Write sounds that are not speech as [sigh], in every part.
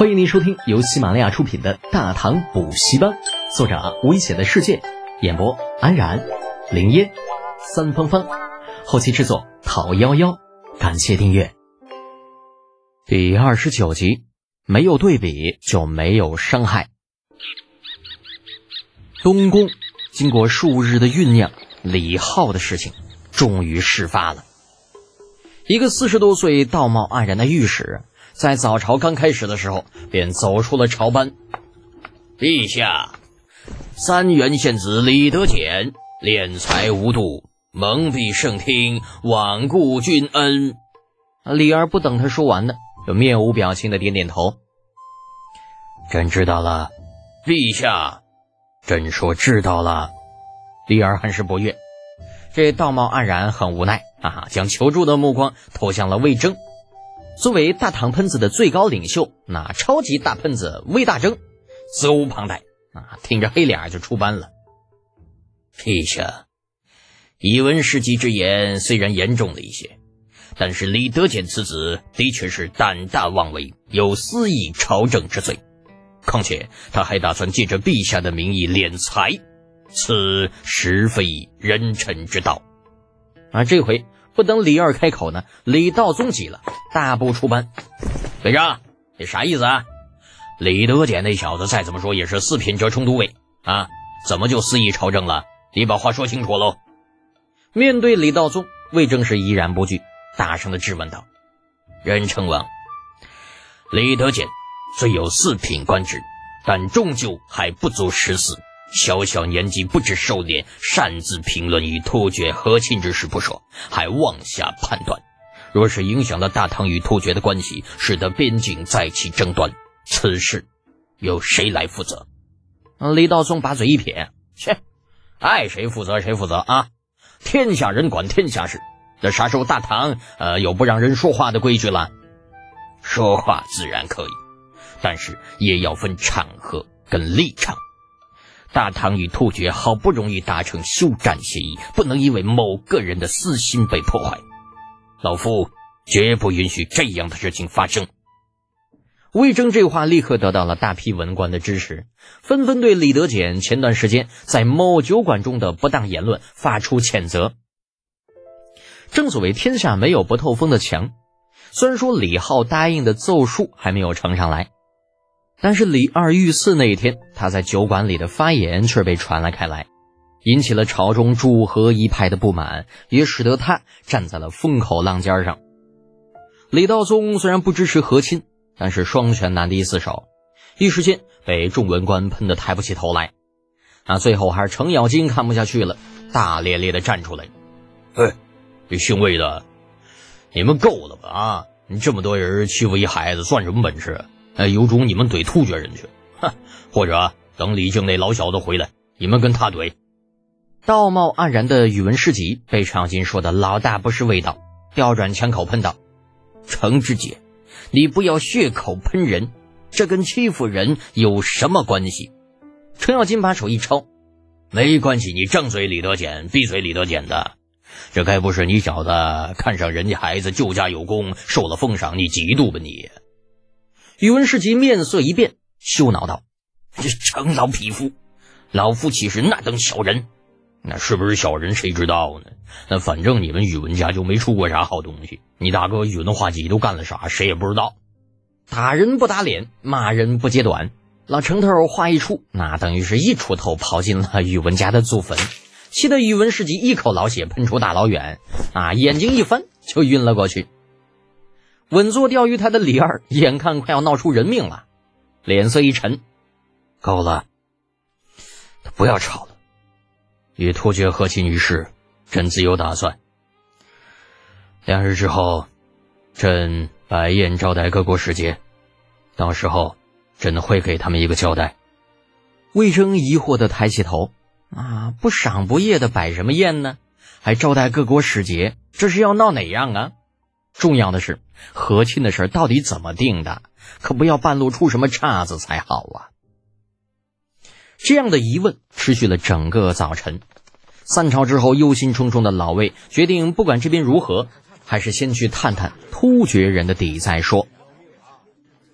欢迎您收听由喜马拉雅出品的《大唐补习班》，作者危险的世界，演播安然、林烟、三芳芳，后期制作陶幺幺。感谢订阅。第二十九集，没有对比就没有伤害。东宫经过数日的酝酿，李浩的事情终于事发了。一个四十多岁、道貌岸然的御史。在早朝刚开始的时候，便走出了朝班。陛下，三原县子李德俭敛财无度，蒙蔽圣听，罔顾君恩。李儿不等他说完呢，就面无表情的点点头。朕知道了，陛下。朕说知道了。李儿很是不悦，这道貌岸然很无奈啊，将求助的目光投向了魏征。作为大唐喷子的最高领袖，那超级大喷子魏大征责无旁贷啊，挺着黑脸就出班了。陛下，以文世吉之言虽然严重了一些，但是李德俭此子的确是胆大妄为，有私议朝政之罪。况且他还打算借着陛下的名义敛财，此实非人臣之道。啊，这回。不等李二开口呢，李道宗急了，大步出班。队长，你啥意思啊？李德俭那小子再怎么说也是四品折冲都尉啊，怎么就肆意朝政了？你把话说清楚喽！面对李道宗，魏征是依然不惧，大声的质问道：“任称王，李德俭虽有四品官职，但终究还不足十四。”小小年纪不知收敛，擅自评论与突厥和亲之事不说，还妄下判断。若是影响了大唐与突厥的关系，使得边境再起争端，此事由谁来负责？李道宗把嘴一撇：“切，爱谁负责谁负责啊！天下人管天下事，这啥时候大唐呃有不让人说话的规矩了？说话自然可以，但是也要分场合跟立场。”大唐与突厥好不容易达成休战协议，不能因为某个人的私心被破坏。老夫绝不允许这样的事情发生。魏征这话立刻得到了大批文官的支持，纷纷对李德俭前段时间在某酒馆中的不当言论发出谴责。正所谓天下没有不透风的墙，虽然说李浩答应的奏疏还没有呈上来。但是李二遇刺那一天，他在酒馆里的发言却被传了开来，引起了朝中主和一派的不满，也使得他站在了风口浪尖上。李道宗虽然不支持和亲，但是双拳难敌四手，一时间被众文官喷得抬不起头来。啊，最后还是程咬金看不下去了，大咧咧的站出来：“哎，这姓魏的，你们够了吧？啊，你这么多人欺负一孩子，算什么本事？”哎，有种你们怼突厥人去，哼！或者等李靖那老小子回来，你们跟他怼。道貌岸然的宇文士吉被程咬金说的老大不是味道，调转枪口喷道：“程知节，你不要血口喷人，这跟欺负人有什么关系？”程咬金把手一抽：“没关系，你张嘴李德俭，闭嘴李德俭的，这该不是你小子看上人家孩子救家有功，受了封赏，你嫉妒吧你？”宇文士吉面色一变，羞恼道：“这程老匹夫，老夫岂是那等小人？那是不是小人，谁知道呢？那反正你们宇文家就没出过啥好东西。你大哥宇文化及都干了啥，谁也不知道。打人不打脸，骂人不揭短。老程头话一出，那等于是一锄头刨进了宇文家的祖坟，气得宇文士吉一口老血喷出大老远，啊，眼睛一翻就晕了过去。”稳坐钓鱼台的李二眼看快要闹出人命了，脸色一沉：“够了，不要吵了。与突厥和亲一事，朕自有打算。两日之后，朕摆宴招待各国使节，到时候朕会给他们一个交代。”魏征疑惑的抬起头：“啊，不赏不夜的摆什么宴呢？还招待各国使节，这是要闹哪样啊？”重要的是和亲的事到底怎么定的？可不要半路出什么岔子才好啊！这样的疑问持续了整个早晨。散朝之后，忧心忡忡的老魏决定，不管这边如何，还是先去探探突厥人的底再说。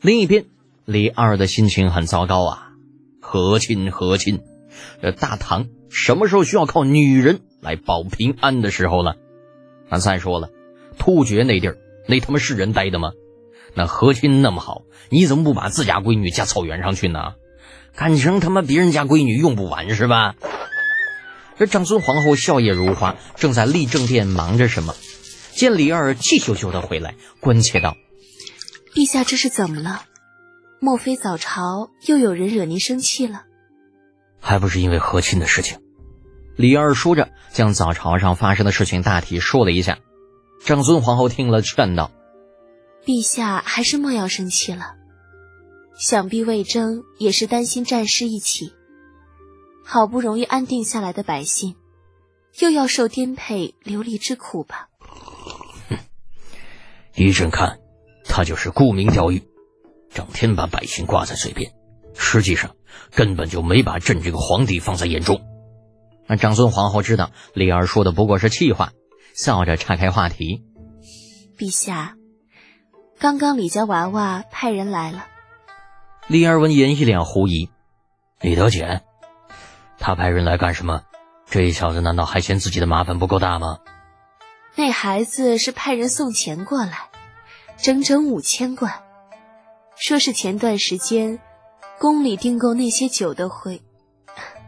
另一边，李二的心情很糟糕啊！和亲和亲，这大唐什么时候需要靠女人来保平安的时候了？那再说了，突厥那地儿那他妈是人待的吗？那和亲那么好，你怎么不把自家闺女嫁草原上去呢？感情他妈别人家闺女用不完是吧？这长孙皇后笑靥如花，正在立政殿忙着什么。见李二气咻咻的回来，关切道：“陛下这是怎么了？莫非早朝又有人惹您生气了？还不是因为和亲的事情。”李二说着，将早朝上发生的事情大体说了一下。长孙皇后听了，劝道：“陛下还是莫要生气了。想必魏征也是担心战事一起，好不容易安定下来的百姓，又要受颠沛流离之苦吧。”依朕看，他就是沽名钓誉，整天把百姓挂在嘴边，实际上根本就没把朕这个皇帝放在眼中。那长孙皇后知道李儿说的不过是气话，笑着岔开话题：“陛下，刚刚李家娃娃派人来了。”李儿闻言一脸狐疑：“李德简，他派人来干什么？这小子难道还嫌自己的麻烦不够大吗？”那孩子是派人送钱过来，整整五千贯，说是前段时间宫里订购那些酒的回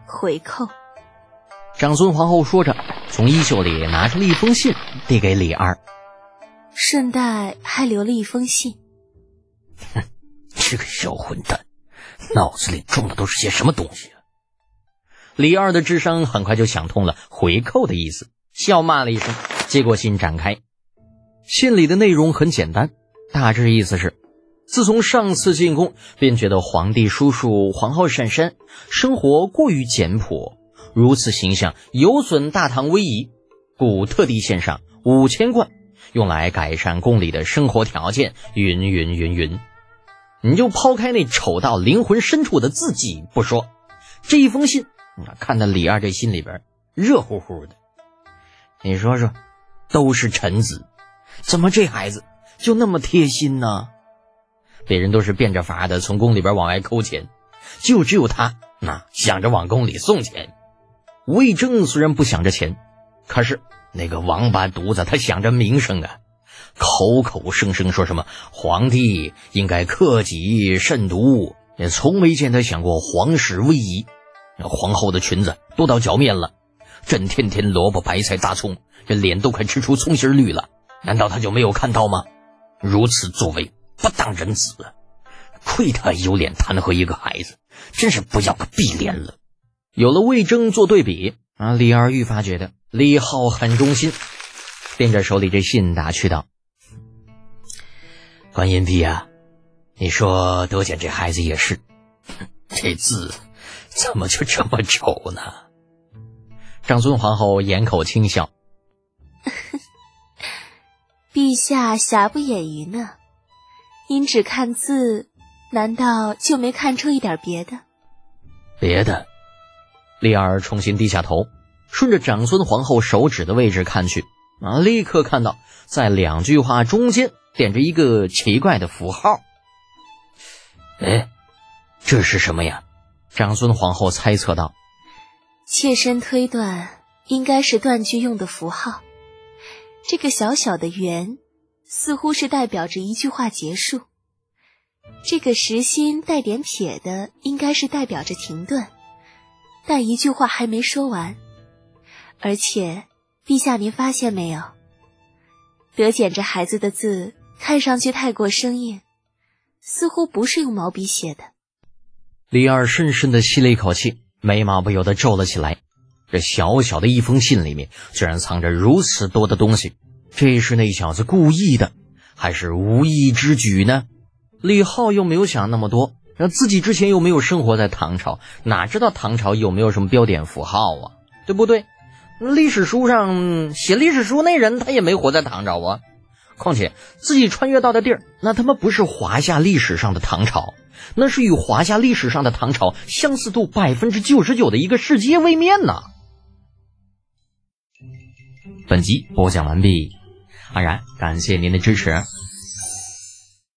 回扣。长孙皇后说着，从衣袖里拿出了一封信，递给李二，顺带还留了一封信。哼，[laughs] 这个小混蛋，脑子里装的都是些什么东西啊？李二的智商很快就想通了回扣的意思，笑骂了一声。接过信展开，信里的内容很简单，大致意思是：自从上次进宫，便觉得皇帝叔叔、皇后婶婶生活过于简朴，如此形象有损大唐威仪，故特地献上五千贯，用来改善宫里的生活条件。云云云云，你就抛开那丑到灵魂深处的自己不说，这一封信，看到李二这心里边热乎乎的，你说说。都是臣子，怎么这孩子就那么贴心呢？别人都是变着法的从宫里边往外抠钱，就只有他那想着往宫里送钱。魏征虽然不想着钱，可是那个王八犊子他想着名声啊，口口声声说什么皇帝应该克己慎独，也从没见他想过皇室威仪。皇后的裙子都到脚面了。朕天天萝卜白菜大葱，这脸都快吃出葱心绿了，难道他就没有看到吗？如此作为，不当人子，亏他有脸弹劾一个孩子，真是不要个碧脸了。有了魏征做对比啊，李二愈发觉得李浩很忠心，掂着手里这信打趣道：“观音婢啊，你说德简这孩子也是，这字怎么就这么丑呢？”长孙皇后掩口轻笑：“ [laughs] 陛下瑕不掩瑜呢，您只看字，难道就没看出一点别的？”别的，丽儿重新低下头，顺着长孙皇后手指的位置看去，啊，立刻看到在两句话中间点着一个奇怪的符号。哎，这是什么呀？长孙皇后猜测道。切身推断，应该是断句用的符号。这个小小的圆，似乎是代表着一句话结束；这个实心带点撇的，应该是代表着停顿，但一句话还没说完。而且，陛下，您发现没有？德简这孩子的字看上去太过生硬，似乎不是用毛笔写的。李二深深的吸了一口气。眉毛不由得皱了起来，这小小的一封信里面居然藏着如此多的东西，这是那小子故意的，还是无意之举呢？李浩又没有想那么多，那自己之前又没有生活在唐朝，哪知道唐朝有没有什么标点符号啊？对不对？历史书上写历史书那人他也没活在唐朝啊。况且自己穿越到的地儿，那他妈不是华夏历史上的唐朝。那是与华夏历史上的唐朝相似度百分之九十九的一个世界位面呢。本集播讲完毕，安然感谢您的支持。